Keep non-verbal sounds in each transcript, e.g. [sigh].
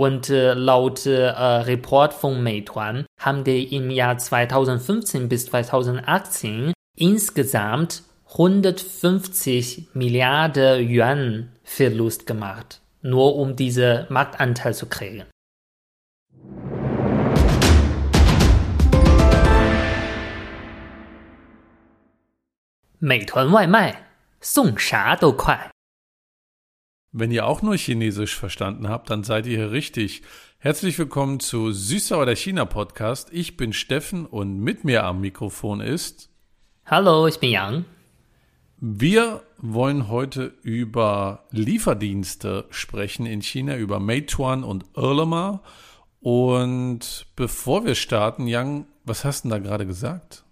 Und äh, laut äh, Report von Meituan haben die im Jahr 2015 bis 2018 insgesamt 150 Milliarden Yuan Verlust gemacht, nur um diese Marktanteil zu kriegen. 美团外卖送啥都快。 Wenn ihr auch nur Chinesisch verstanden habt, dann seid ihr hier richtig. Herzlich willkommen zu Süßsauer der China Podcast. Ich bin Steffen und mit mir am Mikrofon ist. Hallo, ich bin Yang. Wir wollen heute über Lieferdienste sprechen in China, über Meituan und Erlema. Und bevor wir starten, Yang, was hast du denn da gerade gesagt?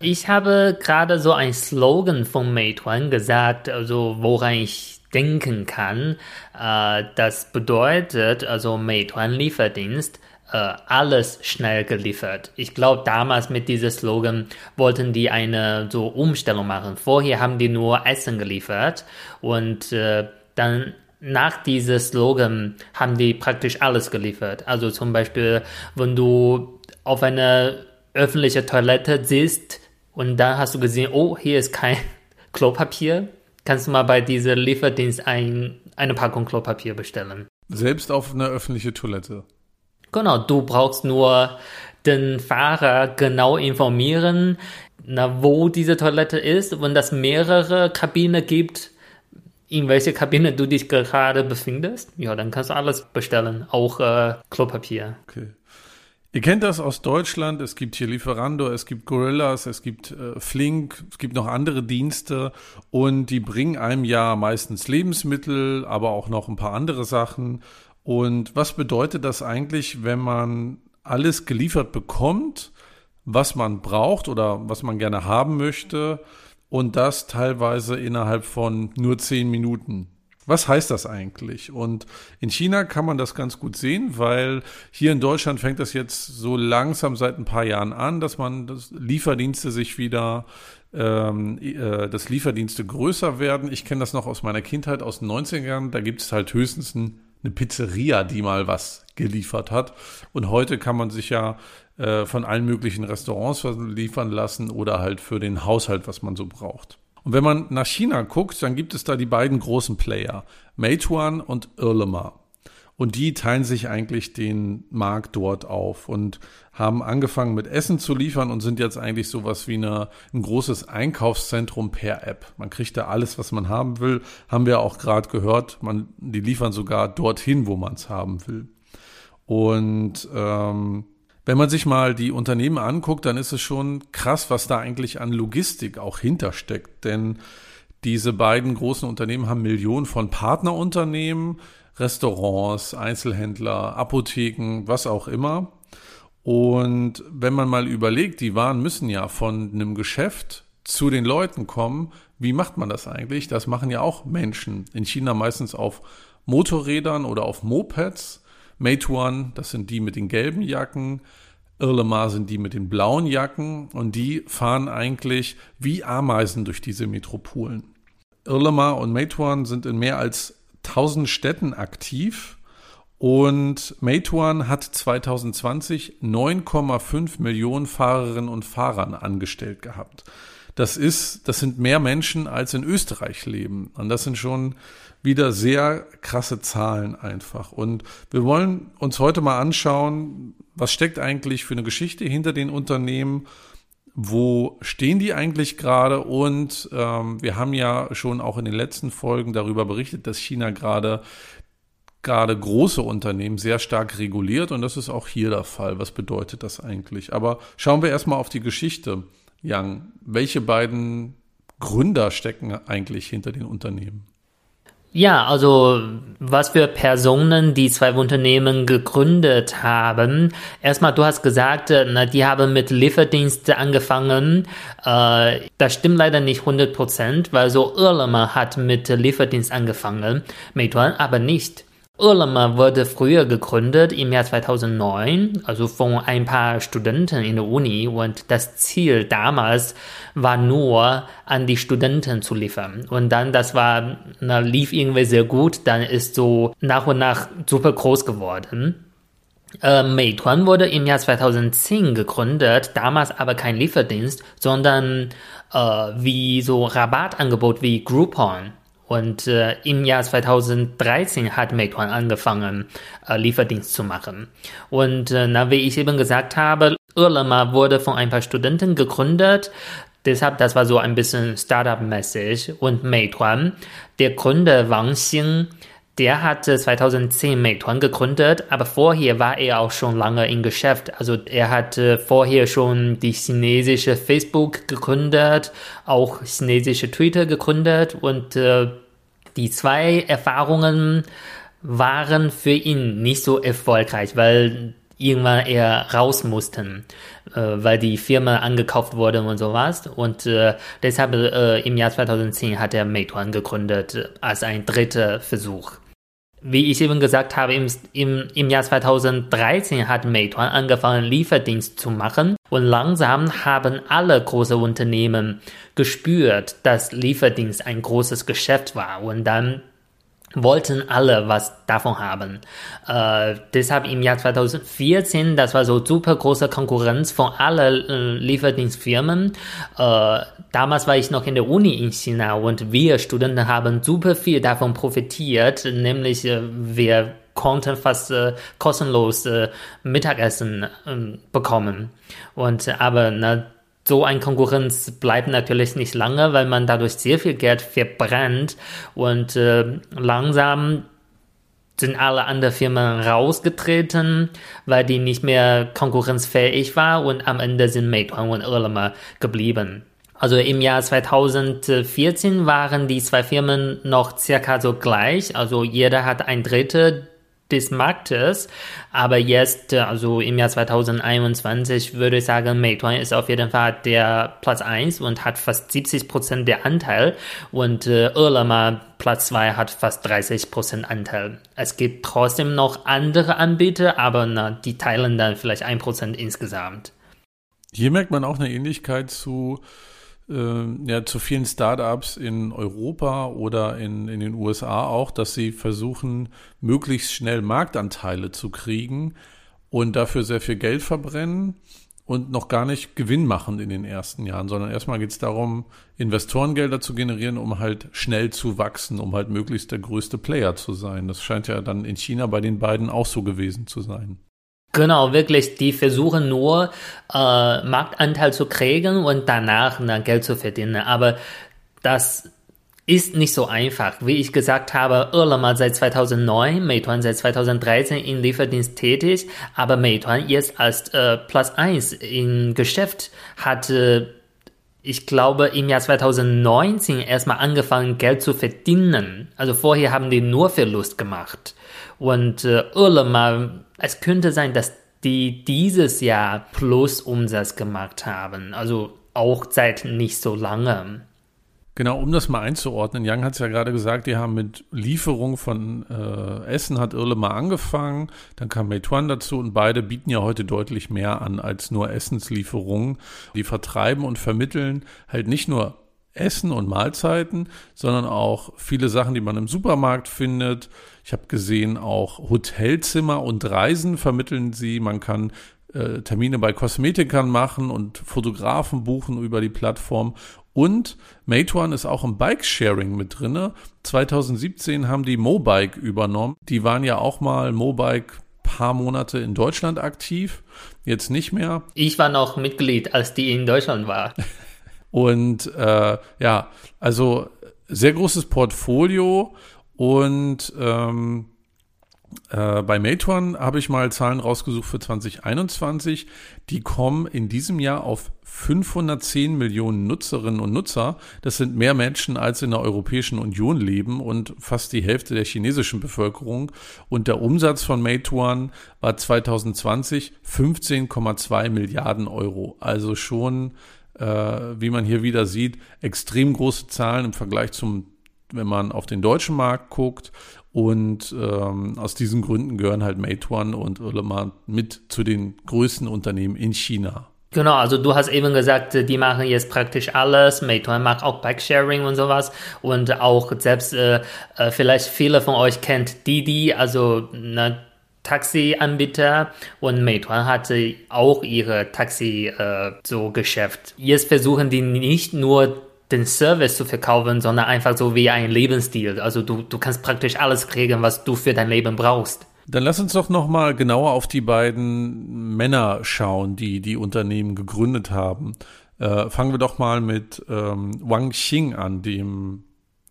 Ich habe gerade so ein Slogan von Meituan gesagt, also woran ich denken kann. Äh, das bedeutet also Meituan Lieferdienst, äh, alles schnell geliefert. Ich glaube, damals mit diesem Slogan wollten die eine so Umstellung machen. Vorher haben die nur Essen geliefert und äh, dann nach diesem Slogan haben die praktisch alles geliefert. Also zum Beispiel, wenn du auf einer öffentlichen Toilette siehst, und dann hast du gesehen, oh, hier ist kein [laughs] Klopapier. Kannst du mal bei diesem Lieferdienst ein, eine Packung Klopapier bestellen? Selbst auf einer öffentlichen Toilette. Genau, du brauchst nur den Fahrer genau informieren, na, wo diese Toilette ist. Wenn das mehrere Kabinen gibt, in welcher Kabine du dich gerade befindest, ja, dann kannst du alles bestellen, auch äh, Klopapier. Okay. Ihr kennt das aus Deutschland. Es gibt hier Lieferando, es gibt Gorillas, es gibt äh, Flink, es gibt noch andere Dienste und die bringen einem ja meistens Lebensmittel, aber auch noch ein paar andere Sachen. Und was bedeutet das eigentlich, wenn man alles geliefert bekommt, was man braucht oder was man gerne haben möchte und das teilweise innerhalb von nur zehn Minuten? Was heißt das eigentlich? Und in China kann man das ganz gut sehen, weil hier in Deutschland fängt das jetzt so langsam seit ein paar Jahren an, dass man das Lieferdienste sich wieder, ähm, äh, dass Lieferdienste größer werden. Ich kenne das noch aus meiner Kindheit, aus den 90ern. Da gibt es halt höchstens ein, eine Pizzeria, die mal was geliefert hat. Und heute kann man sich ja äh, von allen möglichen Restaurants liefern lassen oder halt für den Haushalt, was man so braucht. Und wenn man nach China guckt, dann gibt es da die beiden großen Player, Meituan und Irlema. Und die teilen sich eigentlich den Markt dort auf und haben angefangen mit Essen zu liefern und sind jetzt eigentlich sowas wie eine, ein großes Einkaufszentrum per App. Man kriegt da alles, was man haben will. Haben wir auch gerade gehört. Man, die liefern sogar dorthin, wo man es haben will. Und ähm, wenn man sich mal die Unternehmen anguckt, dann ist es schon krass, was da eigentlich an Logistik auch hintersteckt. Denn diese beiden großen Unternehmen haben Millionen von Partnerunternehmen, Restaurants, Einzelhändler, Apotheken, was auch immer. Und wenn man mal überlegt, die Waren müssen ja von einem Geschäft zu den Leuten kommen. Wie macht man das eigentlich? Das machen ja auch Menschen. In China meistens auf Motorrädern oder auf Mopeds. Meituan, das sind die mit den gelben Jacken. Irlemar sind die mit den blauen Jacken und die fahren eigentlich wie Ameisen durch diese Metropolen. Irlemar und Meituan sind in mehr als 1000 Städten aktiv und Meituan hat 2020 9,5 Millionen Fahrerinnen und Fahrern angestellt gehabt. Das ist, das sind mehr Menschen als in Österreich leben. Und das sind schon wieder sehr krasse Zahlen einfach. Und wir wollen uns heute mal anschauen, was steckt eigentlich für eine Geschichte hinter den Unternehmen, wo stehen die eigentlich gerade? Und ähm, wir haben ja schon auch in den letzten Folgen darüber berichtet, dass China gerade gerade große Unternehmen sehr stark reguliert und das ist auch hier der Fall. Was bedeutet das eigentlich? Aber schauen wir erstmal auf die Geschichte. Yang, welche beiden Gründer stecken eigentlich hinter den Unternehmen? Ja, also was für Personen die zwei Unternehmen gegründet haben. Erstmal, du hast gesagt, äh, na, die haben mit Lieferdienste angefangen. Äh, das stimmt leider nicht 100 Prozent, weil so Irlema hat mit Lieferdienst angefangen, Meituan aber nicht. Irlema wurde früher gegründet im Jahr 2009, also von ein paar Studenten in der Uni und das Ziel damals war nur, an die Studenten zu liefern. Und dann, das war, na, lief irgendwie sehr gut, dann ist so nach und nach super groß geworden. Äh, Meituan wurde im Jahr 2010 gegründet, damals aber kein Lieferdienst, sondern äh, wie so Rabattangebot wie Groupon. Und äh, im Jahr 2013 hat Meituan angefangen, äh, Lieferdienst zu machen. Und äh, na, wie ich eben gesagt habe, Irlema wurde von ein paar Studenten gegründet. Deshalb, das war so ein bisschen Startup-mäßig. Und Meituan, der Gründer Wang Xing, der hatte 2010 Meituan gegründet, aber vorher war er auch schon lange im Geschäft. Also er hatte vorher schon die chinesische Facebook gegründet, auch chinesische Twitter gegründet und äh, die zwei Erfahrungen waren für ihn nicht so erfolgreich, weil irgendwann er raus mussten, äh, weil die Firma angekauft wurde und sowas. Und äh, deshalb äh, im Jahr 2010 hat er Meituan gegründet als ein dritter Versuch. Wie ich eben gesagt habe, im, im, im Jahr 2013 hat Meituan angefangen, Lieferdienst zu machen. Und langsam haben alle große Unternehmen gespürt, dass Lieferdienst ein großes Geschäft war. Und dann wollten alle was davon haben. Äh, deshalb im Jahr 2014, das war so super große Konkurrenz von allen äh, Lieferdienstfirmen. Äh, damals war ich noch in der Uni in China und wir Studenten haben super viel davon profitiert, nämlich äh, wir konnten fast äh, kostenlos äh, Mittagessen ähm, bekommen. Und aber na, so ein Konkurrenz bleibt natürlich nicht lange, weil man dadurch sehr viel Geld verbrennt. Und äh, langsam sind alle anderen Firmen rausgetreten, weil die nicht mehr konkurrenzfähig war. Und am Ende sind Meituan und Irlema geblieben. Also im Jahr 2014 waren die zwei Firmen noch circa so gleich, also jeder hat ein Drittel des Marktes. Aber jetzt, äh, also im Jahr 2021, würde ich sagen, Meituan ist auf jeden Fall der Platz 1 und hat fast 70 Prozent der Anteil. Und äh, Irlema Platz 2 hat fast 30 Prozent Anteil. Es gibt trotzdem noch andere Anbieter, aber na, die teilen dann vielleicht 1 Prozent insgesamt. Hier merkt man auch eine Ähnlichkeit zu äh, ja, zu vielen Startups in Europa oder in, in den USA auch, dass sie versuchen, möglichst schnell Marktanteile zu kriegen und dafür sehr viel Geld verbrennen und noch gar nicht Gewinn machen in den ersten Jahren, sondern erstmal geht es darum, Investorengelder zu generieren, um halt schnell zu wachsen, um halt möglichst der größte Player zu sein. Das scheint ja dann in China bei den beiden auch so gewesen zu sein. Genau, wirklich, die versuchen nur äh, Marktanteil zu kriegen und danach dann Geld zu verdienen. Aber das ist nicht so einfach. Wie ich gesagt habe, Irlema seit 2009, Meituan seit 2013 in Lieferdienst tätig, aber Meituan jetzt als äh, Platz 1 im Geschäft hatte ich glaube, im Jahr 2019 erstmal angefangen, Geld zu verdienen. Also vorher haben die nur Verlust gemacht. Und äh, Irlema, es könnte sein, dass die dieses Jahr plus Umsatz gemacht haben. Also auch seit nicht so lange. Genau, um das mal einzuordnen, Young hat es ja gerade gesagt, die haben mit Lieferung von äh, Essen hat Irle mal angefangen, dann kam Meituan dazu und beide bieten ja heute deutlich mehr an als nur Essenslieferungen. Die vertreiben und vermitteln halt nicht nur Essen und Mahlzeiten, sondern auch viele Sachen, die man im Supermarkt findet. Ich habe gesehen, auch Hotelzimmer und Reisen vermitteln sie. Man kann äh, Termine bei Kosmetikern machen und Fotografen buchen über die Plattform und Meituan ist auch im Bike-Sharing mit drinne. 2017 haben die Mobike übernommen. Die waren ja auch mal Mobike paar Monate in Deutschland aktiv, jetzt nicht mehr. Ich war noch Mitglied, als die in Deutschland war. [laughs] Und äh, ja, also sehr großes Portfolio und ähm, äh, bei Meituan habe ich mal Zahlen rausgesucht für 2021. Die kommen in diesem Jahr auf 510 Millionen Nutzerinnen und Nutzer. Das sind mehr Menschen, als in der Europäischen Union leben und fast die Hälfte der chinesischen Bevölkerung. Und der Umsatz von Meituan war 2020 15,2 Milliarden Euro. Also schon, wie man hier wieder sieht, extrem große Zahlen im Vergleich zum wenn man auf den deutschen Markt guckt Und ähm, aus diesen Gründen gehören halt Meituan und Ulema mit zu den größten Unternehmen in China. Genau, also du hast eben gesagt, die machen jetzt praktisch alles. Meituan macht auch Bike-Sharing und sowas. Und auch selbst, äh, äh vielleicht viele von euch kennt Didi, also ne, Taxi-Anbieter und Meituan hatte auch ihre Taxi äh, so Geschäft. Jetzt versuchen die nicht nur den Service zu verkaufen, sondern einfach so wie ein Lebensstil. Also du, du kannst praktisch alles kriegen, was du für dein Leben brauchst. Dann lass uns doch noch mal genauer auf die beiden Männer schauen, die die Unternehmen gegründet haben. Äh, fangen wir doch mal mit ähm, Wang Xing an, dem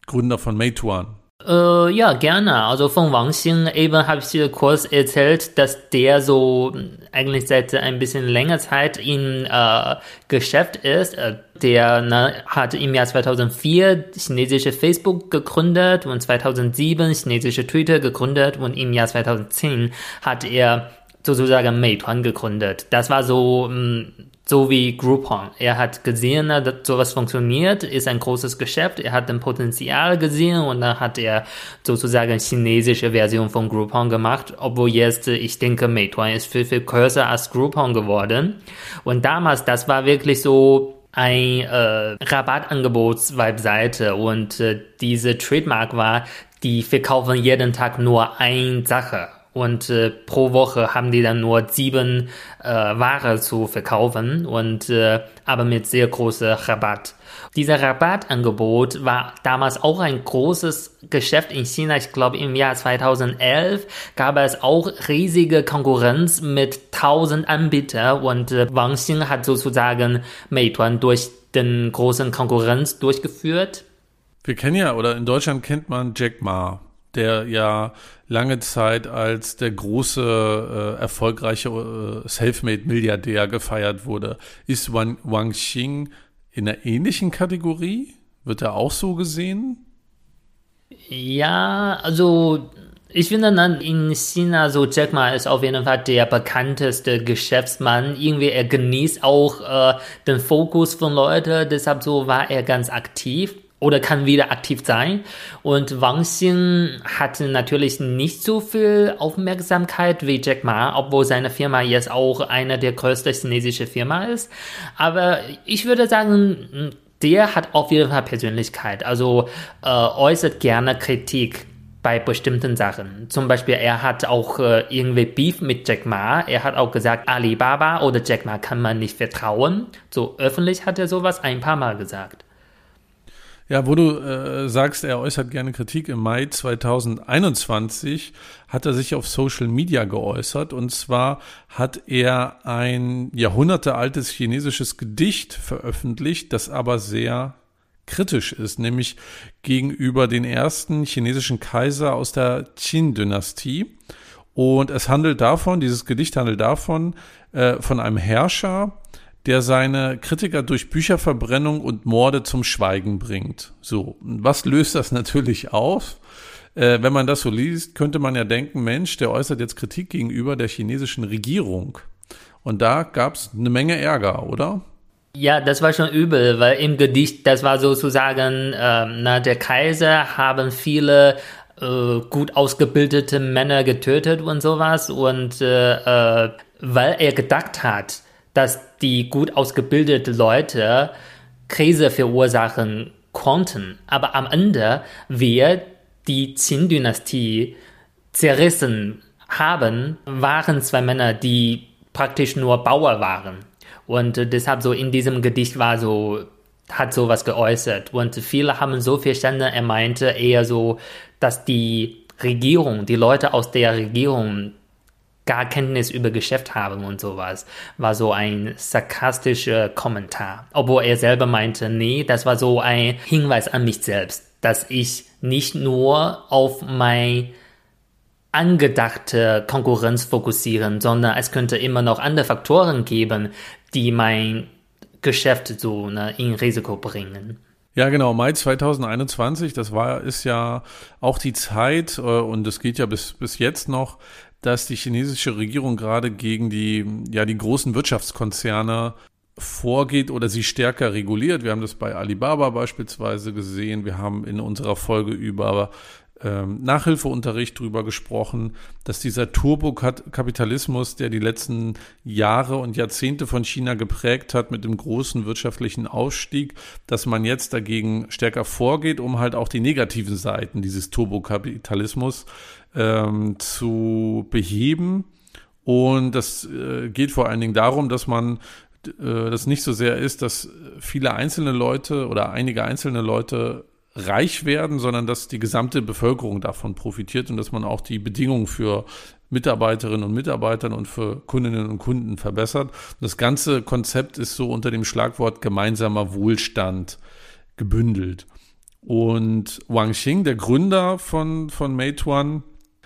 Gründer von Meituan. Äh, ja, gerne. Also von Wang Xing eben habe ich dir kurz erzählt, dass der so eigentlich seit ein bisschen länger Zeit in äh, Geschäft ist. Äh, der ne, hat im Jahr 2004 chinesische Facebook gegründet und 2007 chinesische Twitter gegründet und im Jahr 2010 hat er sozusagen Meituan gegründet. Das war so mh, so wie Groupon. Er hat gesehen, dass sowas funktioniert, ist ein großes Geschäft, er hat ein Potenzial gesehen und dann hat er sozusagen chinesische Version von Groupon gemacht, obwohl jetzt, ich denke, Meituan ist viel, viel größer als Groupon geworden. Und damals, das war wirklich so ein äh, Rabattangebots-Webseite und äh, diese Trademark war, die verkaufen jeden Tag nur eine Sache und äh, pro Woche haben die dann nur sieben äh, Ware zu verkaufen und äh, aber mit sehr großer Rabatt. Dieser Rabattangebot war damals auch ein großes Geschäft in China. Ich glaube, im Jahr 2011 gab es auch riesige Konkurrenz mit 1000 Anbietern und äh, Wang Xing hat sozusagen Meituan durch den großen Konkurrenz durchgeführt. Wir kennen ja, oder in Deutschland kennt man Jack Ma der ja lange Zeit als der große, äh, erfolgreiche äh, Selfmade-Milliardär gefeiert wurde. Ist Wang, Wang Xing in einer ähnlichen Kategorie? Wird er auch so gesehen? Ja, also ich finde dann in China so Jack Ma ist auf jeden Fall der bekannteste Geschäftsmann. Irgendwie er genießt auch äh, den Fokus von Leuten, deshalb so war er ganz aktiv oder kann wieder aktiv sein. Und Wang Xing hatte natürlich nicht so viel Aufmerksamkeit wie Jack Ma, obwohl seine Firma jetzt auch eine der größten chinesischen Firma ist. Aber ich würde sagen, der hat auf jeden Fall Persönlichkeit. Also äh, äußert gerne Kritik bei bestimmten Sachen. Zum Beispiel, er hat auch äh, irgendwie Beef mit Jack Ma. Er hat auch gesagt, Alibaba oder Jack Ma kann man nicht vertrauen. So öffentlich hat er sowas ein paar Mal gesagt. Ja, wo du äh, sagst, er äußert gerne Kritik, im Mai 2021 hat er sich auf Social Media geäußert. Und zwar hat er ein jahrhundertealtes chinesisches Gedicht veröffentlicht, das aber sehr kritisch ist, nämlich gegenüber den ersten chinesischen Kaiser aus der Qin-Dynastie. Und es handelt davon, dieses Gedicht handelt davon, äh, von einem Herrscher, der seine Kritiker durch Bücherverbrennung und Morde zum Schweigen bringt. So, was löst das [laughs] natürlich auf? Äh, wenn man das so liest, könnte man ja denken, Mensch, der äußert jetzt Kritik gegenüber der chinesischen Regierung. Und da gab es eine Menge Ärger, oder? Ja, das war schon übel, weil im Gedicht, das war sozusagen, äh, na, der Kaiser haben viele äh, gut ausgebildete Männer getötet und sowas und äh, äh weil er gedacht hat, dass die gut ausgebildete Leute Krise verursachen konnten. Aber am Ende wir die Qin-Dynastie zerrissen haben, waren zwei Männer, die praktisch nur Bauer waren. Und deshalb so in diesem Gedicht war so, hat sowas geäußert. Und viele haben so verstanden, er meinte eher so, dass die Regierung, die Leute aus der Regierung gar Kenntnis über Geschäft haben und sowas, war so ein sarkastischer Kommentar. Obwohl er selber meinte, nee, das war so ein Hinweis an mich selbst, dass ich nicht nur auf mein angedachte Konkurrenz fokussieren, sondern es könnte immer noch andere Faktoren geben, die mein Geschäft so ne, in Risiko bringen. Ja, genau, Mai 2021, das war, ist ja auch die Zeit, äh, und es geht ja bis, bis jetzt noch, dass die chinesische Regierung gerade gegen die, ja, die großen Wirtschaftskonzerne vorgeht oder sie stärker reguliert. Wir haben das bei Alibaba beispielsweise gesehen. Wir haben in unserer Folge über ähm, Nachhilfeunterricht drüber gesprochen, dass dieser Turbokapitalismus, der die letzten Jahre und Jahrzehnte von China geprägt hat mit dem großen wirtschaftlichen Ausstieg, dass man jetzt dagegen stärker vorgeht, um halt auch die negativen Seiten dieses Turbokapitalismus ähm, zu beheben. Und das äh, geht vor allen Dingen darum, dass man äh, das nicht so sehr ist, dass viele einzelne Leute oder einige einzelne Leute reich werden, sondern dass die gesamte Bevölkerung davon profitiert und dass man auch die Bedingungen für Mitarbeiterinnen und Mitarbeitern und für Kundinnen und Kunden verbessert. Das ganze Konzept ist so unter dem Schlagwort gemeinsamer Wohlstand gebündelt. Und Wang Xing, der Gründer von, von Meituan,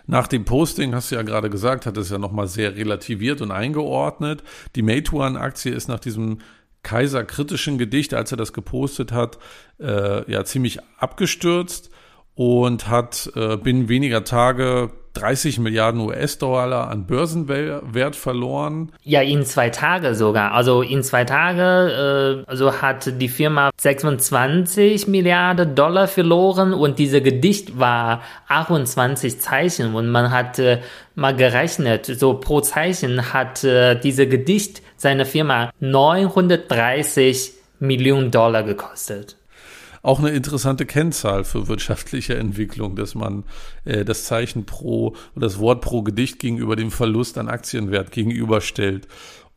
nach dem Posting, hast du ja gerade gesagt, hat es ja nochmal sehr relativiert und eingeordnet. Die Meituan-Aktie ist nach diesem kaiserkritischen Gedicht, als er das gepostet hat, äh, ja ziemlich abgestürzt und hat äh, binnen weniger Tage 30 Milliarden US-Dollar an Börsenwert verloren. Ja, in zwei Tage sogar. Also in zwei Tage äh, also hat die Firma 26 Milliarden Dollar verloren und dieser Gedicht war 28 Zeichen und man hat äh, mal gerechnet, so pro Zeichen hat äh, dieser Gedicht seine Firma 930 Millionen Dollar gekostet auch eine interessante Kennzahl für wirtschaftliche Entwicklung, dass man äh, das Zeichen pro oder das Wort pro Gedicht gegenüber dem Verlust an Aktienwert gegenüberstellt.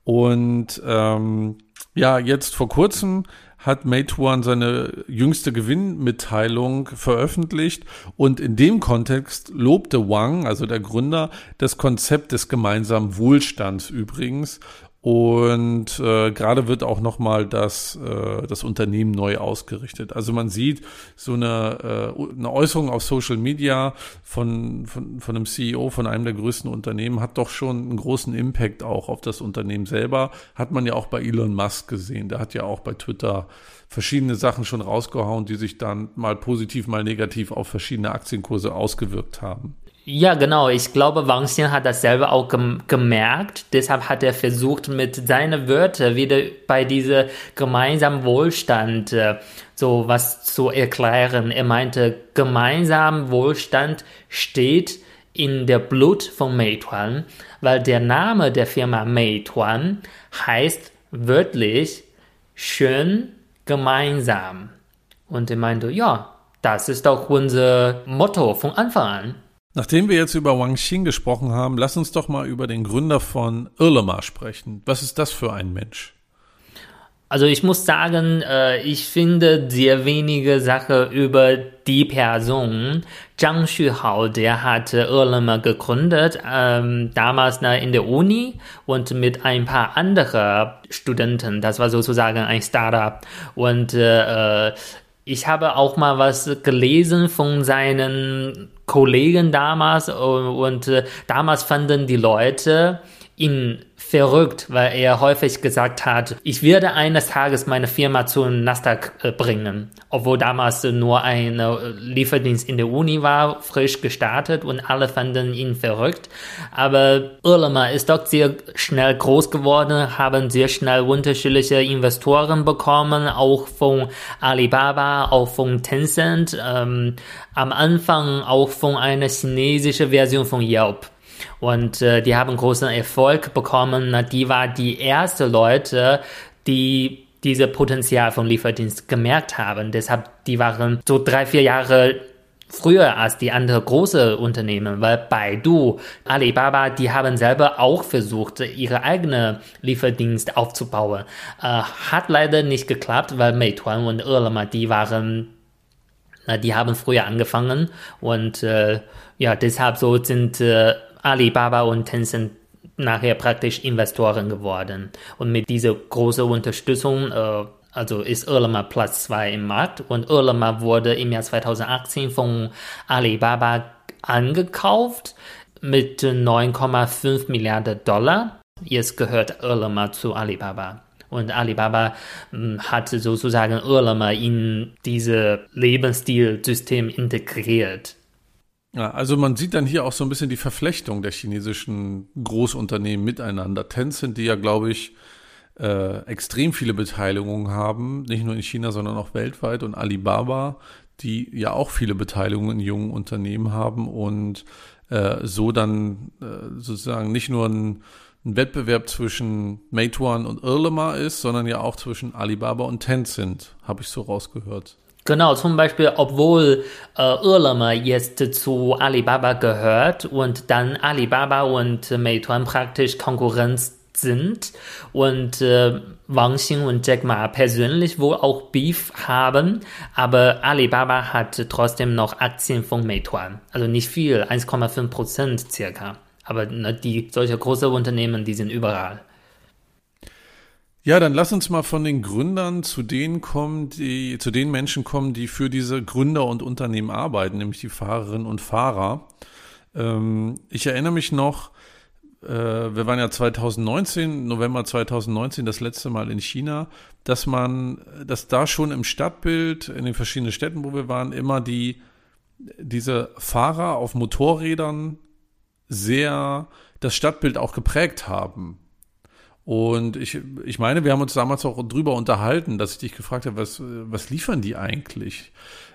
Und ähm, ja, jetzt vor kurzem hat Meituan seine jüngste Gewinnmitteilung veröffentlicht und in dem Kontext lobte Wang, also der Gründer, das Konzept des gemeinsamen Wohlstands übrigens und äh, gerade wird auch nochmal das, äh, das Unternehmen neu ausgerichtet. Also man sieht so eine, äh, eine Äußerung auf Social Media von, von, von einem CEO von einem der größten Unternehmen hat doch schon einen großen Impact auch auf das Unternehmen selber. Hat man ja auch bei Elon Musk gesehen. Der hat ja auch bei Twitter verschiedene Sachen schon rausgehauen, die sich dann mal positiv, mal negativ auf verschiedene Aktienkurse ausgewirkt haben. Ja, genau. Ich glaube, Wang Xian hat das selber auch gem gemerkt. Deshalb hat er versucht, mit seinen Wörtern wieder bei dieser gemeinsamen Wohlstand äh, so was zu erklären. Er meinte, gemeinsam Wohlstand steht in der Blut von Meituan, weil der Name der Firma Meituan heißt wörtlich schön gemeinsam. Und er meinte, ja, das ist auch unser Motto von Anfang an. Nachdem wir jetzt über Wang Xing gesprochen haben, lass uns doch mal über den Gründer von Irlema sprechen. Was ist das für ein Mensch? Also ich muss sagen, äh, ich finde sehr wenige Sachen über die Person. Zhang Xuhao, der hat Irlema gegründet, ähm, damals in der Uni und mit ein paar anderen Studenten. Das war sozusagen ein Startup. Und äh, ich habe auch mal was gelesen von seinen Kollegen damals und, und äh, damals fanden die Leute ihn verrückt, weil er häufig gesagt hat, ich werde eines Tages meine Firma zu Nasdaq äh, bringen, obwohl damals nur ein äh, Lieferdienst in der Uni war, frisch gestartet und alle fanden ihn verrückt. Aber Irlema ist doch sehr schnell groß geworden, haben sehr schnell unterschiedliche Investoren bekommen, auch von Alibaba, auch von Tencent, ähm, am Anfang auch von einer chinesischen Version von Yelp. Und äh, die haben großen Erfolg bekommen. Die war die erste Leute, die diese Potenzial von Lieferdienst gemerkt haben. Deshalb, die waren so drei, vier Jahre früher als die anderen große Unternehmen, weil Baidu, Alibaba, die haben selber auch versucht, ihre eigene Lieferdienst aufzubauen. Äh, hat leider nicht geklappt, weil Meituan und Irlema, die waren, äh, die haben früher angefangen und äh, ja, deshalb so sind äh, Alibaba und Tencent nachher praktisch Investoren geworden. Und mit dieser großen Unterstützung, äh, also ist Irlema Platz 2 im Markt und Irlema wurde im Jahr 2018 von Alibaba angekauft mit 9,5 Milliarden Dollar. Jetzt gehört Irlema zu Alibaba. Und Alibaba hm, hat sozusagen Irlema in dieses Lebensstilsystem integriert. Ja, also man sieht dann hier auch so ein bisschen die Verflechtung der chinesischen Großunternehmen miteinander. Tencent, die ja, glaube ich, äh, extrem viele Beteiligungen haben, nicht nur in China, sondern auch weltweit. Und Alibaba, die ja auch viele Beteiligungen in jungen Unternehmen haben und äh, so dann äh, sozusagen nicht nur ein, ein, Wettbewerb zwischen Meituan und Irlema ist, sondern ja auch zwischen Alibaba und Tencent, habe ich so rausgehört. Genau, zum Beispiel, obwohl äh, Irlema jetzt zu Alibaba gehört und dann Alibaba und Meituan praktisch Konkurrenz sind und äh, Wang Xing und Jack Ma persönlich wohl auch Beef haben, aber Alibaba hat trotzdem noch Aktien von Meituan. Also nicht viel, 1,5 Prozent circa. Aber ne, die solche große Unternehmen, die sind überall. Ja, dann lass uns mal von den Gründern zu denen kommen, die, zu den Menschen kommen, die für diese Gründer und Unternehmen arbeiten, nämlich die Fahrerinnen und Fahrer. Ähm, ich erinnere mich noch, äh, wir waren ja 2019, November 2019 das letzte Mal in China, dass man, dass da schon im Stadtbild, in den verschiedenen Städten, wo wir waren, immer die, diese Fahrer auf Motorrädern sehr das Stadtbild auch geprägt haben. Und ich, ich meine, wir haben uns damals auch drüber unterhalten, dass ich dich gefragt habe, was, was liefern die eigentlich?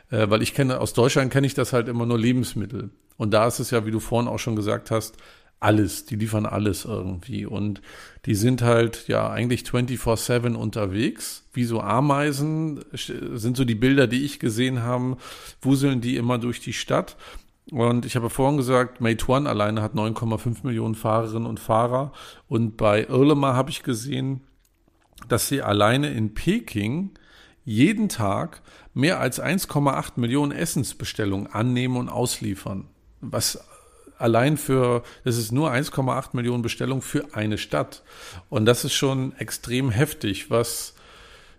Äh, weil ich kenne, aus Deutschland kenne ich das halt immer nur Lebensmittel. Und da ist es ja, wie du vorhin auch schon gesagt hast, alles, die liefern alles irgendwie und die sind halt ja eigentlich 24/7 unterwegs, wie so Ameisen sind so die Bilder, die ich gesehen habe, wuseln die immer durch die Stadt und ich habe vorhin gesagt, Meituan alleine hat 9,5 Millionen Fahrerinnen und Fahrer und bei Irlema habe ich gesehen, dass sie alleine in Peking jeden Tag mehr als 1,8 Millionen Essensbestellungen annehmen und ausliefern. Was allein für, das ist nur 1,8 Millionen Bestellungen für eine Stadt. Und das ist schon extrem heftig, was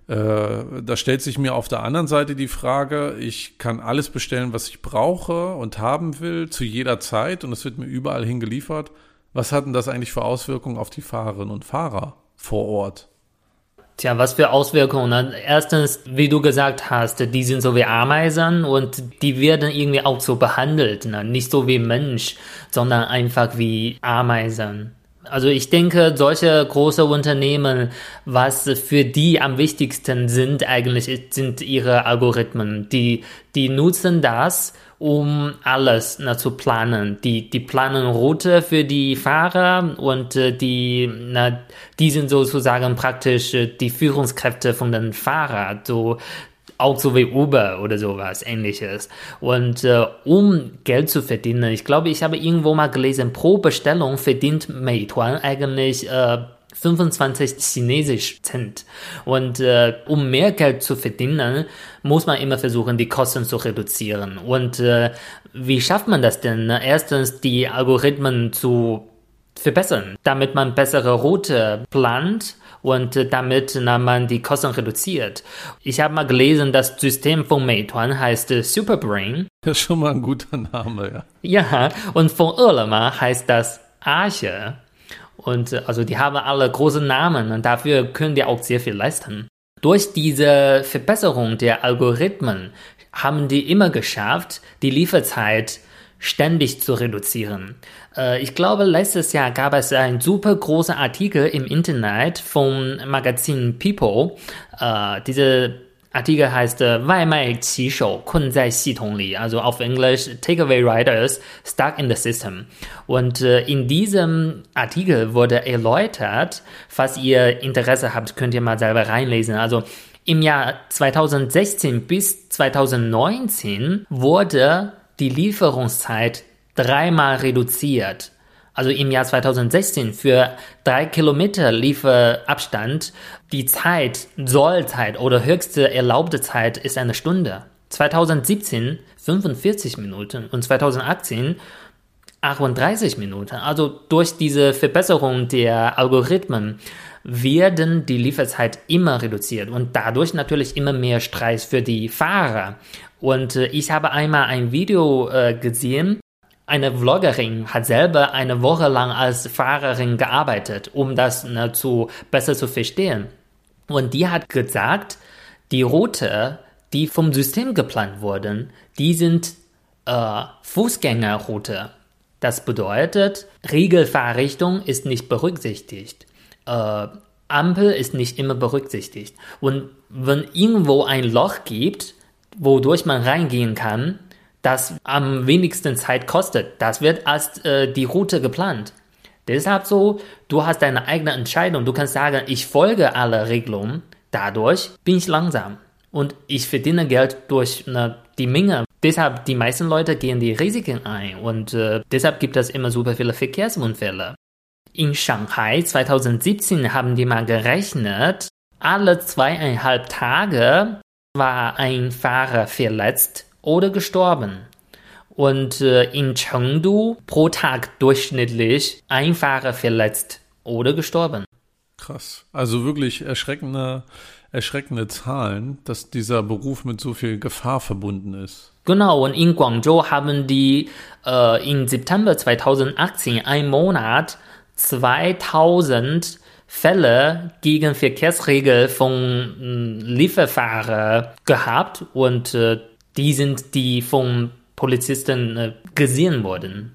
da stellt sich mir auf der anderen Seite die Frage, ich kann alles bestellen, was ich brauche und haben will, zu jeder Zeit und es wird mir überall hingeliefert. Was hat denn das eigentlich für Auswirkungen auf die Fahrerinnen und Fahrer vor Ort? Tja, was für Auswirkungen? Erstens, wie du gesagt hast, die sind so wie Ameisen und die werden irgendwie auch so behandelt. Ne? Nicht so wie Mensch, sondern einfach wie Ameisen. Also ich denke, solche große Unternehmen, was für die am wichtigsten sind eigentlich, sind ihre Algorithmen. Die, die nutzen das, um alles na, zu planen. Die, die planen Route für die Fahrer und äh, die, na, die sind sozusagen praktisch äh, die Führungskräfte von den Fahrern. So, auch so wie Uber oder sowas ähnliches. Und äh, um Geld zu verdienen, ich glaube, ich habe irgendwo mal gelesen, pro Bestellung verdient Meituan eigentlich äh, 25 chinesisch Cent. Und äh, um mehr Geld zu verdienen, muss man immer versuchen, die Kosten zu reduzieren. Und äh, wie schafft man das denn? Erstens, die Algorithmen zu verbessern, damit man bessere Route plant und äh, damit na, man die Kosten reduziert. Ich habe mal gelesen, das System von Meituan heißt äh, Superbrain. Das ist schon mal ein guter Name, ja. Ja, und von Irlema heißt das Arche. Und äh, also die haben alle große Namen und dafür können die auch sehr viel leisten. Durch diese Verbesserung der Algorithmen haben die immer geschafft, die Lieferzeit ständig zu reduzieren. Äh, ich glaube, letztes Jahr gab es einen super großen Artikel im Internet vom Magazin People. Äh, dieser Artikel heißt Wai Mai Qi Shou Kun Zai Xi Tong Li, also auf Englisch Takeaway Riders Stuck in the System. Und äh, in diesem Artikel wurde erläutert, falls ihr Interesse habt, könnt ihr mal selber reinlesen. Also im Jahr 2016 bis 2019 wurde die Lieferungszeit dreimal reduziert. Also im Jahr 2016 für drei Kilometer Lieferabstand, die Zeit, Sollzeit oder höchste erlaubte Zeit ist eine Stunde. 2017 45 Minuten und 2018 38 Minuten. Also durch diese Verbesserung der Algorithmen werden die Lieferzeit immer reduziert und dadurch natürlich immer mehr Stress für die Fahrer. Und äh, ich habe einmal ein Video äh, gesehen, eine Vloggerin hat selber eine Woche lang als Fahrerin gearbeitet, um das ne, zu, besser zu verstehen. Und die hat gesagt, die Route, die vom System geplant wurden, die sind äh, Fußgängerroute. Das bedeutet, Regelfahrrichtung ist nicht berücksichtigt. Äh, Ampel ist nicht immer berücksichtigt. Und wenn irgendwo ein Loch gibt, wodurch man reingehen kann, das am wenigsten Zeit kostet. Das wird als äh, die Route geplant. Deshalb so, du hast deine eigene Entscheidung. Du kannst sagen, ich folge alle Regelungen. Dadurch bin ich langsam. Und ich verdiene Geld durch ne, die Menge. Deshalb, die meisten Leute gehen die Risiken ein. Und äh, deshalb gibt es immer super viele Verkehrsunfälle. In Shanghai 2017 haben die mal gerechnet, alle zweieinhalb Tage war ein Fahrer verletzt oder gestorben. Und äh, in Chengdu pro Tag durchschnittlich ein Fahrer verletzt oder gestorben. Krass. Also wirklich erschreckende, erschreckende Zahlen, dass dieser Beruf mit so viel Gefahr verbunden ist. Genau, und in Guangzhou haben die äh, im September 2018, ein Monat, 2000 Fälle gegen Verkehrsregeln von äh, Lieferfahrern gehabt und äh, die sind die vom Polizisten äh, gesehen worden.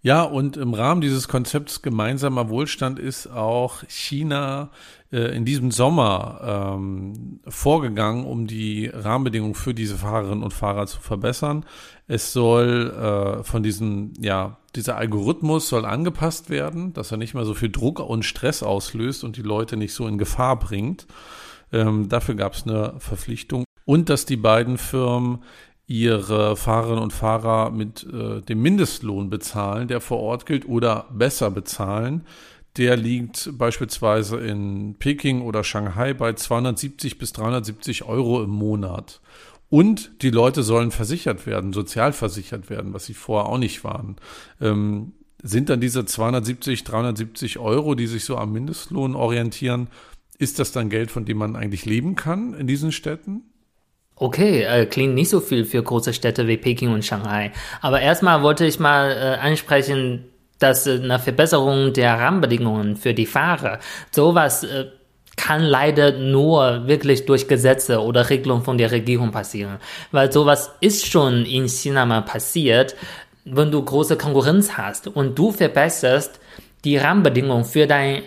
Ja, und im Rahmen dieses Konzepts gemeinsamer Wohlstand ist auch China äh, in diesem Sommer ähm, vorgegangen, um die Rahmenbedingungen für diese Fahrerinnen und Fahrer zu verbessern. Es soll äh, von diesem, ja, dieser Algorithmus soll angepasst werden, dass er nicht mehr so viel Druck und Stress auslöst und die Leute nicht so in Gefahr bringt. Ähm, dafür gab es eine Verpflichtung und dass die beiden Firmen ihre Fahrerinnen und Fahrer mit äh, dem Mindestlohn bezahlen, der vor Ort gilt, oder besser bezahlen. Der liegt beispielsweise in Peking oder Shanghai bei 270 bis 370 Euro im Monat. Und die Leute sollen versichert werden, sozial versichert werden, was sie vorher auch nicht waren. Ähm, sind dann diese 270, 370 Euro, die sich so am Mindestlohn orientieren, ist das dann Geld, von dem man eigentlich leben kann in diesen Städten? Okay, äh, klingt nicht so viel für große Städte wie Peking und Shanghai. Aber erstmal wollte ich mal äh, ansprechen, dass äh, eine Verbesserung der Rahmenbedingungen für die Fahrer, sowas äh, kann leider nur wirklich durch Gesetze oder Regelungen von der Regierung passieren. Weil sowas ist schon in China mal passiert, wenn du große Konkurrenz hast und du verbesserst die Rahmenbedingungen für deine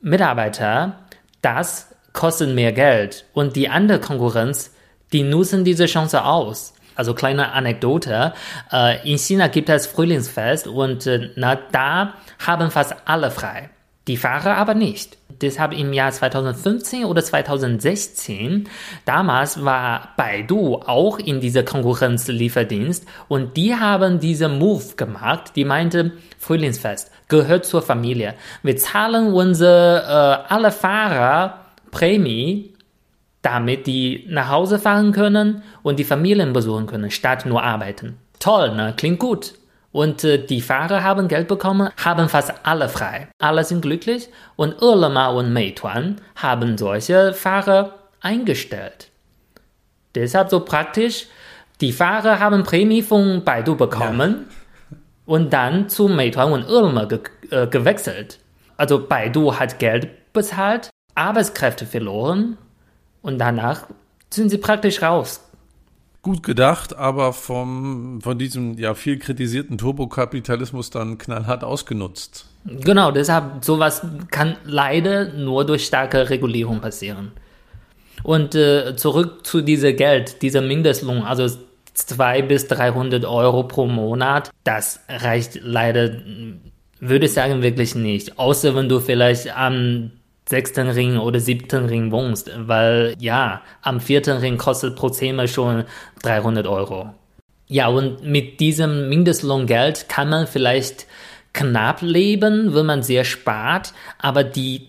Mitarbeiter, das kostet mehr Geld und die andere Konkurrenz die nutzen diese Chance aus. Also kleine Anekdote. Äh, in China gibt es Frühlingsfest und äh, na, da haben fast alle frei. Die Fahrer aber nicht. Deshalb im Jahr 2015 oder 2016, damals war Baidu auch in dieser Konkurrenzlieferdienst und die haben diesen Move gemacht. Die meinte, Frühlingsfest gehört zur Familie. Wir zahlen unsere äh, alle Fahrer Prämie damit die nach Hause fahren können und die Familien besuchen können, statt nur arbeiten. Toll, ne? Klingt gut. Und äh, die Fahrer haben Geld bekommen, haben fast alle frei. Alle sind glücklich und Ele.me und Meituan haben solche Fahrer eingestellt. Deshalb so praktisch, die Fahrer haben Prämie von Baidu bekommen ja. und dann zu Meituan und Ele.me ge äh, gewechselt. Also Baidu hat Geld bezahlt, Arbeitskräfte verloren und danach sind sie praktisch raus. Gut gedacht, aber vom, von diesem ja viel kritisierten Turbokapitalismus dann knallhart ausgenutzt. Genau, deshalb sowas kann leider nur durch starke Regulierung passieren. Und äh, zurück zu diesem Geld, dieser Mindestlohn, also 200 bis 300 Euro pro Monat, das reicht leider, würde ich sagen, wirklich nicht. Außer wenn du vielleicht am sechsten Ring oder siebten Ring wohnst, weil ja, am vierten Ring kostet pro Zimmer schon 300 Euro. Ja, und mit diesem Mindestlohngeld kann man vielleicht knapp leben, wenn man sehr spart, aber die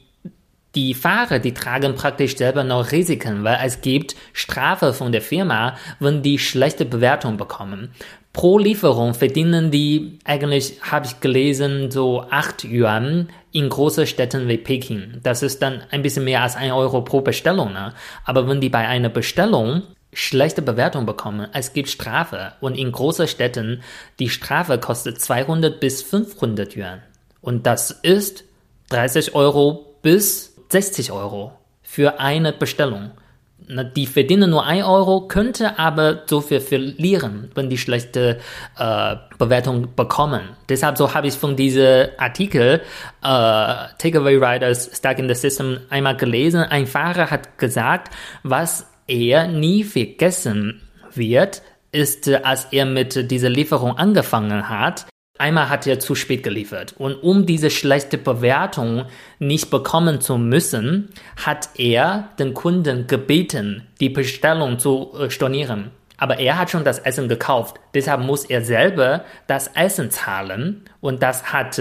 die Fahrer, die tragen praktisch selber noch Risiken, weil es gibt Strafe von der Firma, wenn die schlechte Bewertung bekommen. Pro Lieferung verdienen die eigentlich, habe ich gelesen, so 8 Yuan in großen Städten wie Peking. Das ist dann ein bisschen mehr als 1 Euro pro Bestellung. Ne? Aber wenn die bei einer Bestellung schlechte Bewertung bekommen, es gibt Strafe. Und in großen Städten, die Strafe kostet 200 bis 500 Yuan. Und das ist 30 Euro bis 60 Euro für eine Bestellung. Die verdienen nur 1 Euro, könnte aber so viel verlieren, wenn die schlechte äh, Bewertung bekommen. Deshalb so habe ich von diesem Artikel äh, Takeaway Riders Stuck in the System einmal gelesen. Ein Fahrer hat gesagt, was er nie vergessen wird, ist, als er mit dieser Lieferung angefangen hat, einmal hat er zu spät geliefert. Und um diese schlechte Bewertung nicht bekommen zu müssen, hat er den Kunden gebeten, die Bestellung zu äh, stornieren. Aber er hat schon das Essen gekauft. Deshalb muss er selber das Essen zahlen. Und das hat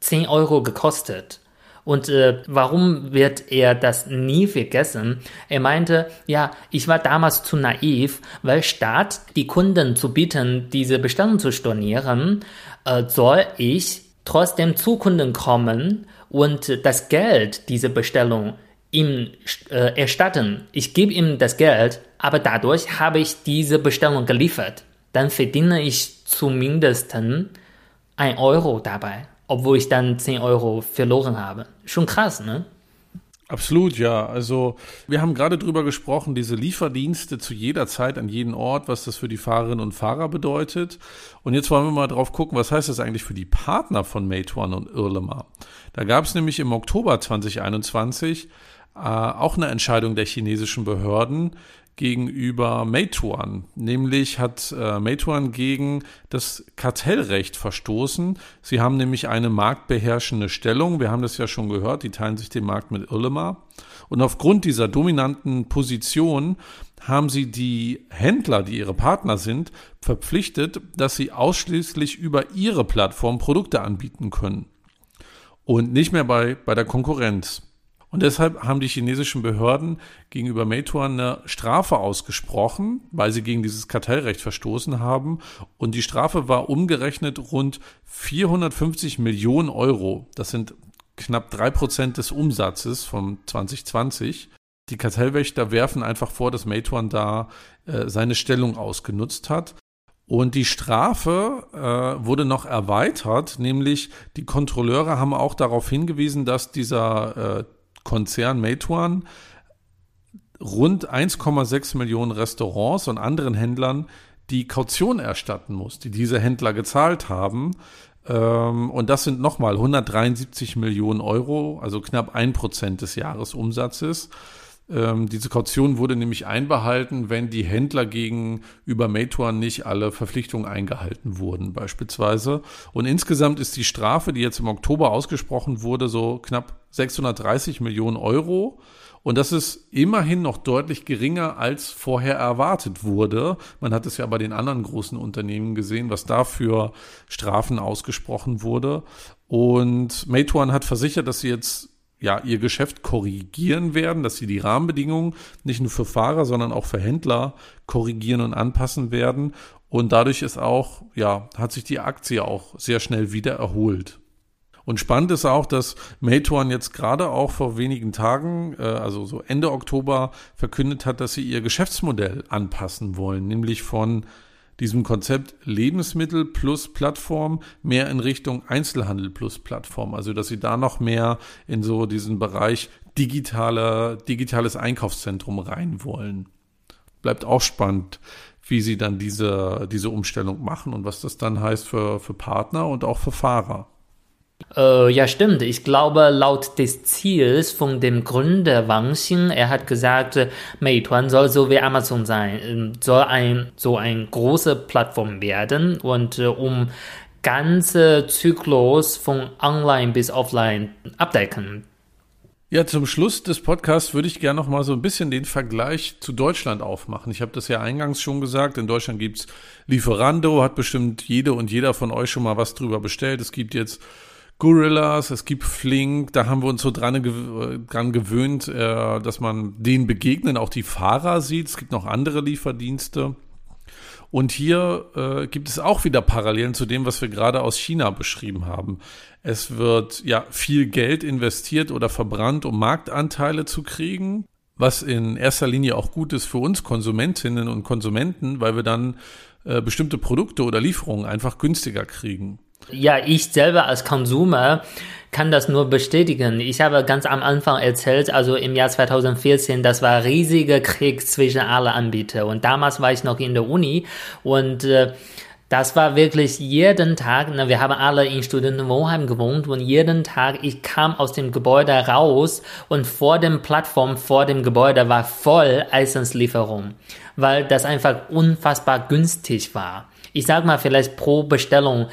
10 Euro gekostet. Und äh, warum wird er das nie vergessen? Er meinte, ja, ich war damals zu naiv, weil statt die Kunden zu bitten, diese Bestellung zu stornieren, äh, soll ich trotzdem zu Kunden kommen und das Geld dieser Bestellung ihm äh, erstatten. Ich gebe ihm das Geld, aber dadurch habe ich diese Bestellung geliefert. Dann verdiene ich zumindest ein Euro dabei obwohl ich dann 10 Euro verloren habe. Schon krass, ne? Absolut, ja. Also wir haben gerade drüber gesprochen, diese Lieferdienste zu jeder Zeit an jeden Ort, was das für die Fahrerinnen und Fahrer bedeutet. Und jetzt wollen wir mal drauf gucken, was heißt das eigentlich für die Partner von Meituan und Irlema. Da gab es nämlich im Oktober 2021 äh, auch eine Entscheidung der chinesischen Behörden, gegenüber Meituan. Nämlich hat äh, Meituan gegen das Kartellrecht verstoßen. Sie haben nämlich eine marktbeherrschende Stellung. Wir haben das ja schon gehört. Die teilen sich den Markt mit Irlema. Und aufgrund dieser dominanten Position haben sie die Händler, die ihre Partner sind, verpflichtet, dass sie ausschließlich über ihre Plattform Produkte anbieten können. Und nicht mehr bei, bei der Konkurrenz. Und deshalb haben die chinesischen Behörden gegenüber Meituan eine Strafe ausgesprochen, weil sie gegen dieses Kartellrecht verstoßen haben. Und die Strafe war umgerechnet rund 450 Millionen Euro. Das sind knapp drei Prozent des Umsatzes von 2020. Die Kartellwächter werfen einfach vor, dass Meituan da äh, seine Stellung ausgenutzt hat. Und die Strafe äh, wurde noch erweitert, nämlich die Kontrolleure haben auch darauf hingewiesen, dass dieser äh, Konzern Meituan rund 1,6 Millionen Restaurants und anderen Händlern die Kaution erstatten muss, die diese Händler gezahlt haben. Ähm, und das sind nochmal 173 Millionen Euro, also knapp ein Prozent des Jahresumsatzes. Ähm, diese Kaution wurde nämlich einbehalten, wenn die Händler gegenüber Meituan nicht alle Verpflichtungen eingehalten wurden, beispielsweise. Und insgesamt ist die Strafe, die jetzt im Oktober ausgesprochen wurde, so knapp 630 Millionen Euro. Und das ist immerhin noch deutlich geringer, als vorher erwartet wurde. Man hat es ja bei den anderen großen Unternehmen gesehen, was da für Strafen ausgesprochen wurde. Und Meituan hat versichert, dass sie jetzt ja, ihr Geschäft korrigieren werden, dass sie die Rahmenbedingungen nicht nur für Fahrer, sondern auch für Händler korrigieren und anpassen werden. Und dadurch ist auch, ja, hat sich die Aktie auch sehr schnell wieder erholt. Und spannend ist auch, dass Meituan jetzt gerade auch vor wenigen Tagen, äh, also so Ende Oktober, verkündet hat, dass sie ihr Geschäftsmodell anpassen wollen, nämlich von diesem Konzept Lebensmittel plus Plattform mehr in Richtung Einzelhandel plus Plattform. Also, dass sie da noch mehr in so diesen Bereich digitaler, digitales Einkaufszentrum rein wollen. Bleibt auch spannend, wie sie dann diese, diese Umstellung machen und was das dann heißt für, für Partner und auch für Fahrer. Äh, ja, stimmt. Ich glaube, laut des Ziels von dem Gründer Wang Xing, er hat gesagt, Meituan soll so wie Amazon sein, ähm, soll ein, so eine große Plattform werden und äh, um ganze Zyklus von Online bis Offline abdecken. Ja, zum Schluss des Podcasts würde ich gerne noch mal so ein bisschen den Vergleich zu Deutschland aufmachen. Ich habe das ja eingangs schon gesagt, in Deutschland gibt's Lieferando, hat bestimmt jede und jeder von euch schon mal was drüber bestellt. Es gibt jetzt Gorillas, es gibt Flink, da haben wir uns so dran, dran gewöhnt, äh, dass man denen begegnen, auch die Fahrer sieht. Es gibt noch andere Lieferdienste. Und hier äh, gibt es auch wieder Parallelen zu dem, was wir gerade aus China beschrieben haben. Es wird ja viel Geld investiert oder verbrannt, um Marktanteile zu kriegen, was in erster Linie auch gut ist für uns Konsumentinnen und Konsumenten, weil wir dann äh, bestimmte Produkte oder Lieferungen einfach günstiger kriegen. Ja, ich selber als Konsumer kann das nur bestätigen. Ich habe ganz am Anfang erzählt, also im Jahr 2014, das war riesiger Krieg zwischen allen Anbietern. Und damals war ich noch in der Uni und äh, Das war wirklich jeden Tag, na, wir haben alle in Studentenwohnheim gewohnt und jeden Tag, ich kam aus dem Gebäude raus und vor dem Plattform, vor dem Gebäude war voll Essenslieferung, weil das einfach unfassbar günstig war. Ich sag mal vielleicht pro Bestellung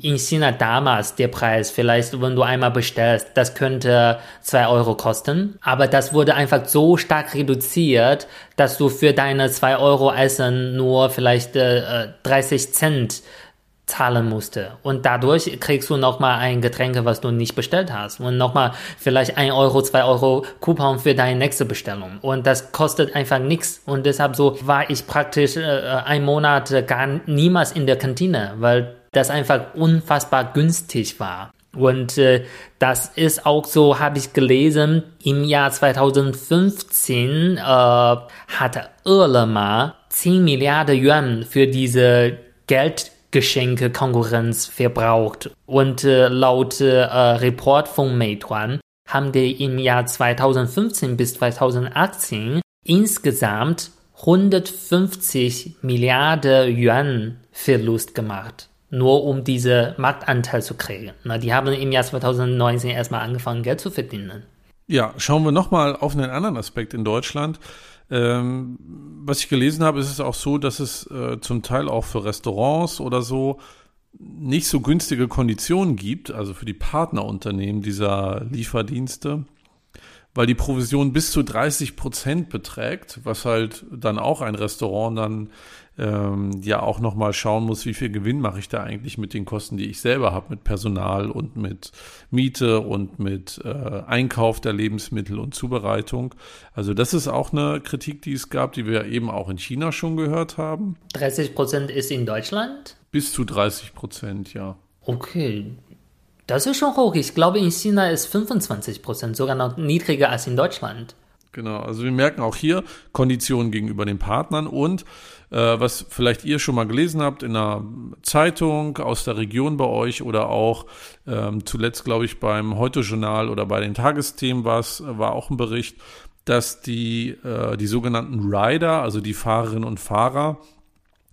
in China damals der Preis, vielleicht wenn du einmal bestellst, das könnte zwei Euro kosten, aber das wurde einfach so stark reduziert, dass du für deine zwei Euro Essen nur vielleicht äh, 30 Cent zahlen musste. Und dadurch kriegst du nochmal ein Getränk, was du nicht bestellt hast. Und nochmal vielleicht ein Euro, zwei Euro Coupon für deine nächste Bestellung. Und das kostet einfach nichts. Und deshalb so war ich praktisch äh, ein Monat gar niemals in der Kantine, weil das einfach unfassbar günstig war. Und äh, das ist auch so, habe ich gelesen, im Jahr 2015 äh, hat Irlema 10 Milliarden Yuan für diese Geldgeschenke-Konkurrenz verbraucht. Und äh, laut äh, Report von Meituan haben die im Jahr 2015 bis 2018 insgesamt 150 Milliarden Yuan Verlust gemacht nur um diese Marktanteil zu kriegen. Na, die haben im Jahr 2019 erstmal angefangen, Geld zu verdienen. Ja, schauen wir nochmal auf einen anderen Aspekt in Deutschland. Ähm, was ich gelesen habe, ist es auch so, dass es äh, zum Teil auch für Restaurants oder so nicht so günstige Konditionen gibt, also für die Partnerunternehmen dieser Lieferdienste, weil die Provision bis zu 30 Prozent beträgt, was halt dann auch ein Restaurant dann ähm, ja auch nochmal schauen muss, wie viel Gewinn mache ich da eigentlich mit den Kosten, die ich selber habe, mit Personal und mit Miete und mit äh, Einkauf der Lebensmittel und Zubereitung. Also das ist auch eine Kritik, die es gab, die wir eben auch in China schon gehört haben. 30 Prozent ist in Deutschland? Bis zu 30 Prozent, ja. Okay, das ist schon hoch. Ich glaube, in China ist 25 Prozent, sogar noch niedriger als in Deutschland. Genau, also wir merken auch hier Konditionen gegenüber den Partnern und was vielleicht ihr schon mal gelesen habt in einer Zeitung aus der Region bei euch oder auch ähm, zuletzt, glaube ich, beim Heute-Journal oder bei den Tagesthemen war es, war auch ein Bericht, dass die, äh, die sogenannten Rider, also die Fahrerinnen und Fahrer,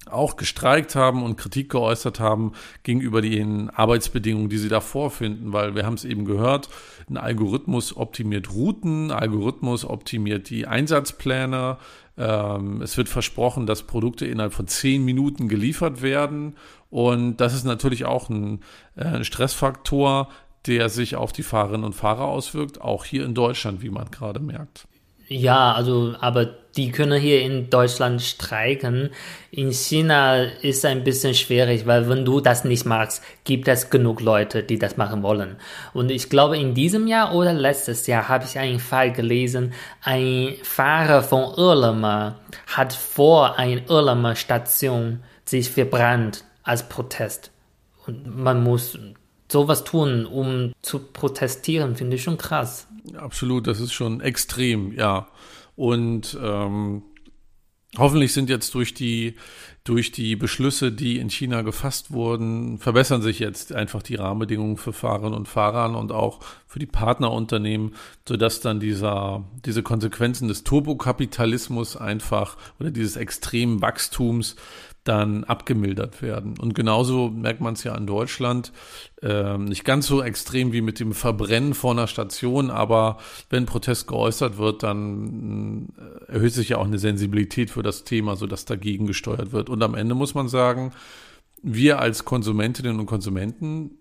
auch gestreikt haben und Kritik geäußert haben gegenüber den Arbeitsbedingungen, die sie da vorfinden, weil wir haben es eben gehört, ein Algorithmus optimiert Routen, Algorithmus optimiert die Einsatzpläne, ähm, es wird versprochen, dass Produkte innerhalb von zehn Minuten geliefert werden und das ist natürlich auch ein, äh, ein Stressfaktor, der sich auf die Fahrerinnen und Fahrer auswirkt, auch hier in Deutschland, wie man gerade merkt. Ja, also, aber die können hier in Deutschland streiken. In China ist ein bisschen schwierig, weil wenn du das nicht magst, gibt es genug Leute, die das machen wollen. Und ich glaube, in diesem Jahr oder letztes Jahr habe ich einen Fall gelesen, ein Fahrer von Irlema hat vor einer Irlema Station sich verbrannt als Protest. Und man muss sowas tun, um zu protestieren, finde ich schon krass. Absolut, das ist schon extrem, ja. Und ähm, hoffentlich sind jetzt durch die, durch die Beschlüsse, die in China gefasst wurden, verbessern sich jetzt einfach die Rahmenbedingungen für Fahrerinnen und Fahrer und auch für die Partnerunternehmen, sodass dann dieser, diese Konsequenzen des Turbokapitalismus einfach oder dieses extremen Wachstums dann abgemildert werden. Und genauso merkt man es ja in Deutschland, äh, nicht ganz so extrem wie mit dem Verbrennen vor einer Station, aber wenn Protest geäußert wird, dann äh, erhöht sich ja auch eine Sensibilität für das Thema, sodass dagegen gesteuert wird. Und am Ende muss man sagen, wir als Konsumentinnen und Konsumenten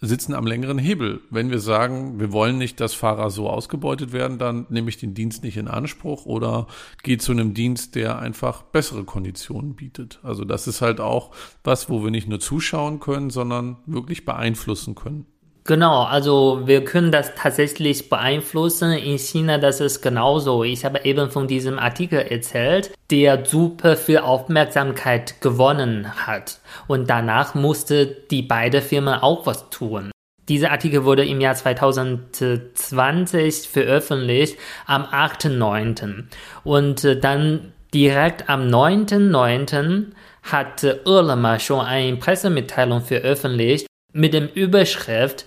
sitzen am längeren Hebel. Wenn wir sagen, wir wollen nicht, dass Fahrer so ausgebeutet werden, dann nehme ich den Dienst nicht in Anspruch oder gehe zu einem Dienst, der einfach bessere Konditionen bietet. Also das ist halt auch was, wo wir nicht nur zuschauen können, sondern wirklich beeinflussen können. Genau, also wir können das tatsächlich beeinflussen. In China das ist genauso. Ich habe eben von diesem Artikel erzählt, der super viel Aufmerksamkeit gewonnen hat. Und danach musste die beiden Firmen auch was tun. Dieser Artikel wurde im Jahr 2020 veröffentlicht, am 8.9. Und äh, dann direkt am 9.9. hat Irlema schon eine Pressemitteilung veröffentlicht mit dem Überschrift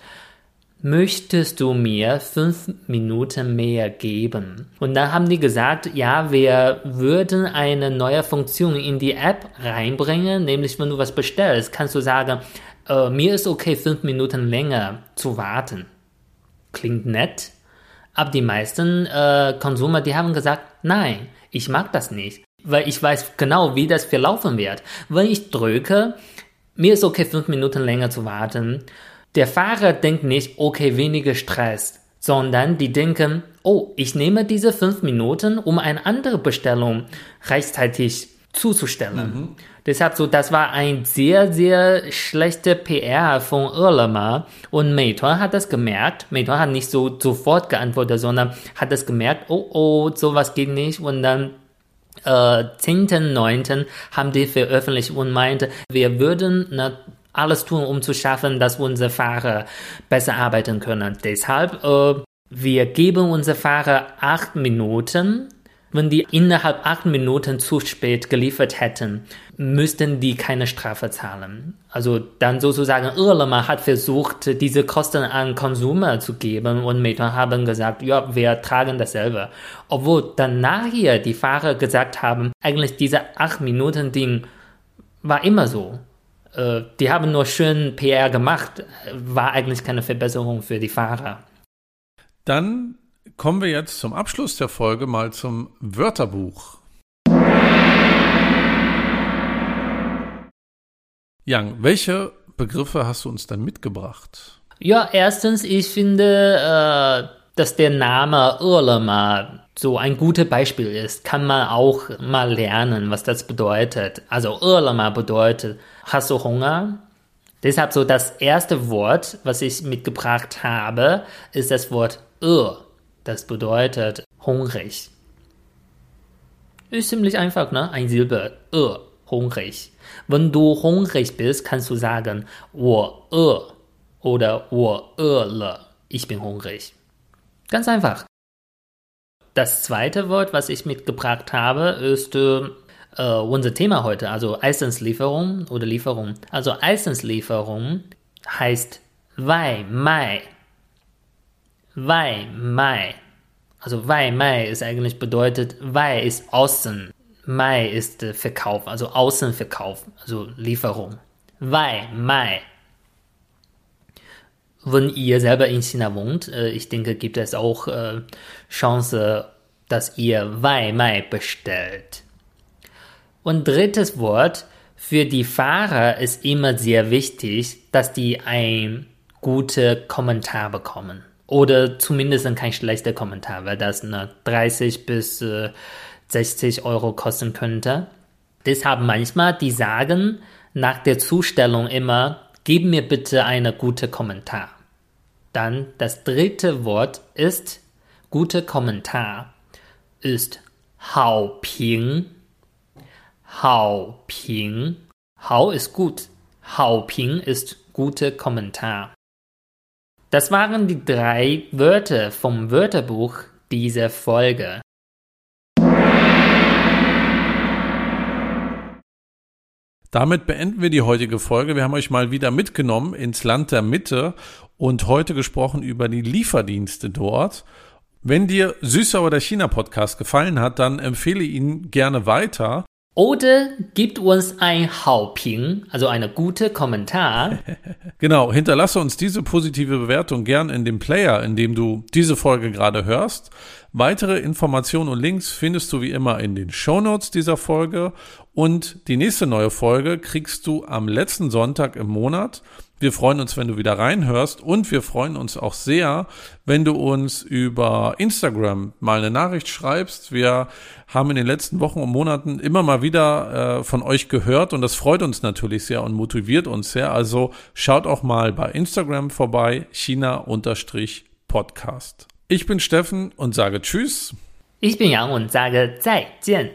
möchtest du mir fünf Minuten mehr geben? Und dann haben die gesagt, ja, wir würden eine neue Funktion in die App reinbringen, nämlich wenn du was bestellst, kannst du sagen, äh, mir ist okay, fünf Minuten länger zu warten. Klingt nett, aber die meisten äh, Konsumer, die haben gesagt, nein, ich mag das nicht, weil ich weiß genau, wie das verlaufen wird. Wenn ich drücke, mir ist okay, fünf Minuten länger zu warten der Fahrer denkt nicht, okay, weniger Stress, sondern die denken, oh, ich nehme diese fünf Minuten, um eine andere Bestellung rechtzeitig zuzustellen. Mhm. Deshalb so, das war ein sehr, sehr schlechter PR von Irlema und Meituan hat das gemerkt. Meituan hat nicht so sofort geantwortet, sondern hat das gemerkt, oh, oh, sowas geht nicht und dann äh, 10.9. haben die veröffentlicht und meinte, wir würden na, alles tun, um zu schaffen, dass unsere Fahrer besser arbeiten können. Deshalb, äh, wir geben unsere Fahrer acht Minuten. Wenn die innerhalb acht Minuten zu spät geliefert hätten, müssten die keine Strafe zahlen. Also dann sozusagen Irlema hat versucht, diese Kosten an Konsumer zu geben und Meituan haben gesagt, ja, wir tragen dasselbe. Obwohl dann nachher die Fahrer gesagt haben, eigentlich diese acht Minuten Ding war immer so. Äh, die haben nur schön PR gemacht, war eigentlich keine Verbesserung für die Fahrer. Dann kommen wir jetzt zum Abschluss der Folge mal zum Wörterbuch. Yang, welche Begriffe hast du uns dann mitgebracht? Ja, erstens, ich finde, äh, dass der Name Irlema so ein gutes Beispiel ist. Kann man auch mal lernen, was das bedeutet. Also Irlema bedeutet Hast du Hunger? Deshalb so das erste Wort, was ich mitgebracht habe, ist das Wort ö. Das bedeutet hungrig. Ist ziemlich einfach, ne? Ein Silbe. Ö, hungrig. Wenn du hungrig bist, kannst du sagen, wo ö oder wo öle. Ich bin hungrig. Ganz einfach. Das zweite Wort, was ich mitgebracht habe, ist äh, äh unser Thema heute, also Essenslieferung oder Lieferung. Also Essenslieferung heißt Wei Mai. Wei Mai. Also Wei Mai ist eigentlich bedeutet, Wei ist außen, Mai ist äh, Verkauf, also Außenverkauf, also Lieferung. Wei Mai. Wenn ihr selber in China wohnt, äh, ich denke, gibt es auch äh, Chance, dass ihr Wei Mai bestellt. Und drittes Wort, für die Fahrer ist immer sehr wichtig, dass die ein guter Kommentar bekommen. Oder zumindest kein schlechter Kommentar, weil das eine 30 bis äh, 60 Euro kosten könnte. Deshalb manchmal, die sagen nach der Zustellung immer, gib mir bitte einen guten Kommentar. Dann das dritte Wort ist, guter Kommentar ist Hao Ping. Hao Ping. Hao ist gut. Hao Ping ist guter Kommentar. Das waren die drei Wörter vom Wörterbuch dieser Folge. Damit beenden wir die heutige Folge. Wir haben euch mal wieder mitgenommen ins Land der Mitte und heute gesprochen über die Lieferdienste dort. Wenn dir Süßer oder China Podcast gefallen hat, dann empfehle ihn gerne weiter. Oder gibt uns ein Hauping, also eine gute Kommentar. [laughs] genau, hinterlasse uns diese positive Bewertung gern in dem Player, in dem du diese Folge gerade hörst. Weitere Informationen und Links findest du wie immer in den Shownotes dieser Folge und die nächste neue Folge kriegst du am letzten Sonntag im Monat. Wir freuen uns, wenn du wieder reinhörst und wir freuen uns auch sehr, wenn du uns über Instagram mal eine Nachricht schreibst. Wir haben in den letzten Wochen und Monaten immer mal wieder äh, von euch gehört und das freut uns natürlich sehr und motiviert uns sehr. Also schaut auch mal bei Instagram vorbei, China-Podcast. Ich bin Steffen und sage Tschüss. Ich bin Yang und sage 再见。